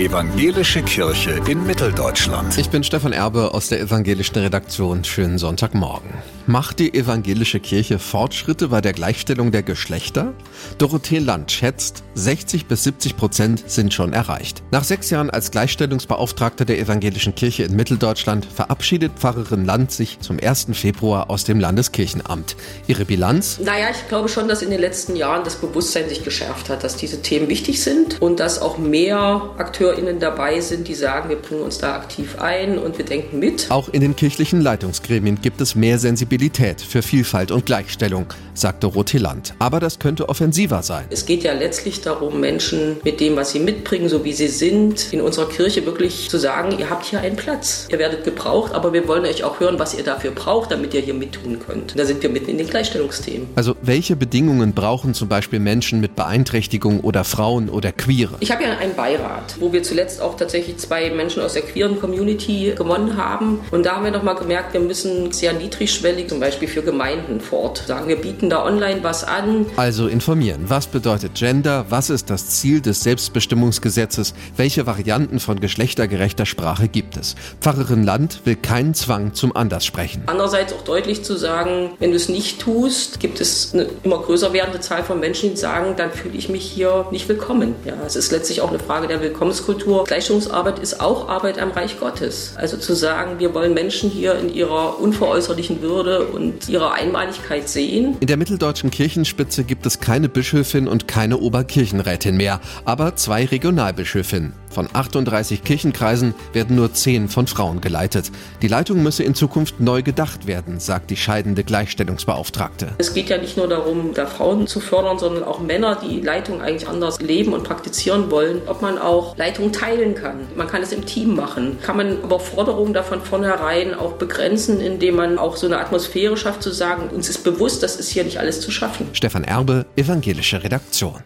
Evangelische Kirche in Mitteldeutschland. Ich bin Stefan Erbe aus der evangelischen Redaktion. Schönen Sonntagmorgen. Macht die evangelische Kirche Fortschritte bei der Gleichstellung der Geschlechter? Dorothee Land schätzt, 60 bis 70 Prozent sind schon erreicht. Nach sechs Jahren als Gleichstellungsbeauftragte der evangelischen Kirche in Mitteldeutschland verabschiedet Pfarrerin Land sich zum 1. Februar aus dem Landeskirchenamt. Ihre Bilanz? Naja, ich glaube schon, dass in den letzten Jahren das Bewusstsein sich geschärft hat, dass diese Themen wichtig sind und dass auch mehr AkteurInnen dabei sind, die sagen, wir bringen uns da aktiv ein und wir denken mit. Auch in den kirchlichen Leitungsgremien gibt es mehr Sensibilität für Vielfalt und Gleichstellung, sagte Rotheland. Aber das könnte offensiver sein. Es geht ja letztlich darum, Menschen mit dem, was sie mitbringen, so wie sie sind, in unserer Kirche wirklich zu sagen, ihr habt hier einen Platz. Ihr werdet gebraucht, aber wir wollen euch auch hören, was ihr dafür braucht, damit ihr hier mittun könnt. Und da sind wir mitten in den Gleichstellungsthemen. Also welche Bedingungen brauchen zum Beispiel Menschen mit Beeinträchtigung oder Frauen oder Queere? Ich habe ja einen Beirat, wo wir zuletzt auch tatsächlich zwei Menschen aus der queeren Community gewonnen haben. Und da haben wir nochmal gemerkt, wir müssen sehr niedrigschwellig zum Beispiel für Gemeinden fort sagen, wir bieten da online was an. Also informieren. Was bedeutet Gender? Was ist das Ziel des Selbstbestimmungsgesetzes? Welche Varianten von geschlechtergerechter Sprache gibt es? Pfarrerin Land will keinen Zwang zum Anderssprechen. Andererseits auch deutlich zu sagen, wenn du es nicht tust, gibt es eine immer größer werdende Zahl von Menschen, die sagen, dann fühle ich mich hier nicht willkommen. Ja, es ist letztlich auch eine Frage der Willkommenskultur. Gleichstellungsarbeit ist auch Arbeit am Reich Gottes. Also zu sagen, wir wollen Menschen hier in ihrer unveräußerlichen Würde und ihrer Einmaligkeit sehen. In der mitteldeutschen Kirchenspitze gibt es keine Bischöfin und keine Oberkirchenrätin mehr, aber zwei Regionalbischöfinnen. Von 38 Kirchenkreisen werden nur 10 von Frauen geleitet. Die Leitung müsse in Zukunft neu gedacht werden, sagt die scheidende Gleichstellungsbeauftragte. Es geht ja nicht nur darum, da Frauen zu fördern, sondern auch Männer, die Leitung eigentlich anders leben und praktizieren wollen, ob man auch Leitung teilen kann. Man kann es im Team machen. Kann man aber Forderungen davon vornherein auch begrenzen, indem man auch so eine Atmosphäre schafft, zu sagen, uns ist bewusst, das ist hier nicht alles zu schaffen. Stefan Erbe, Evangelische Redaktion.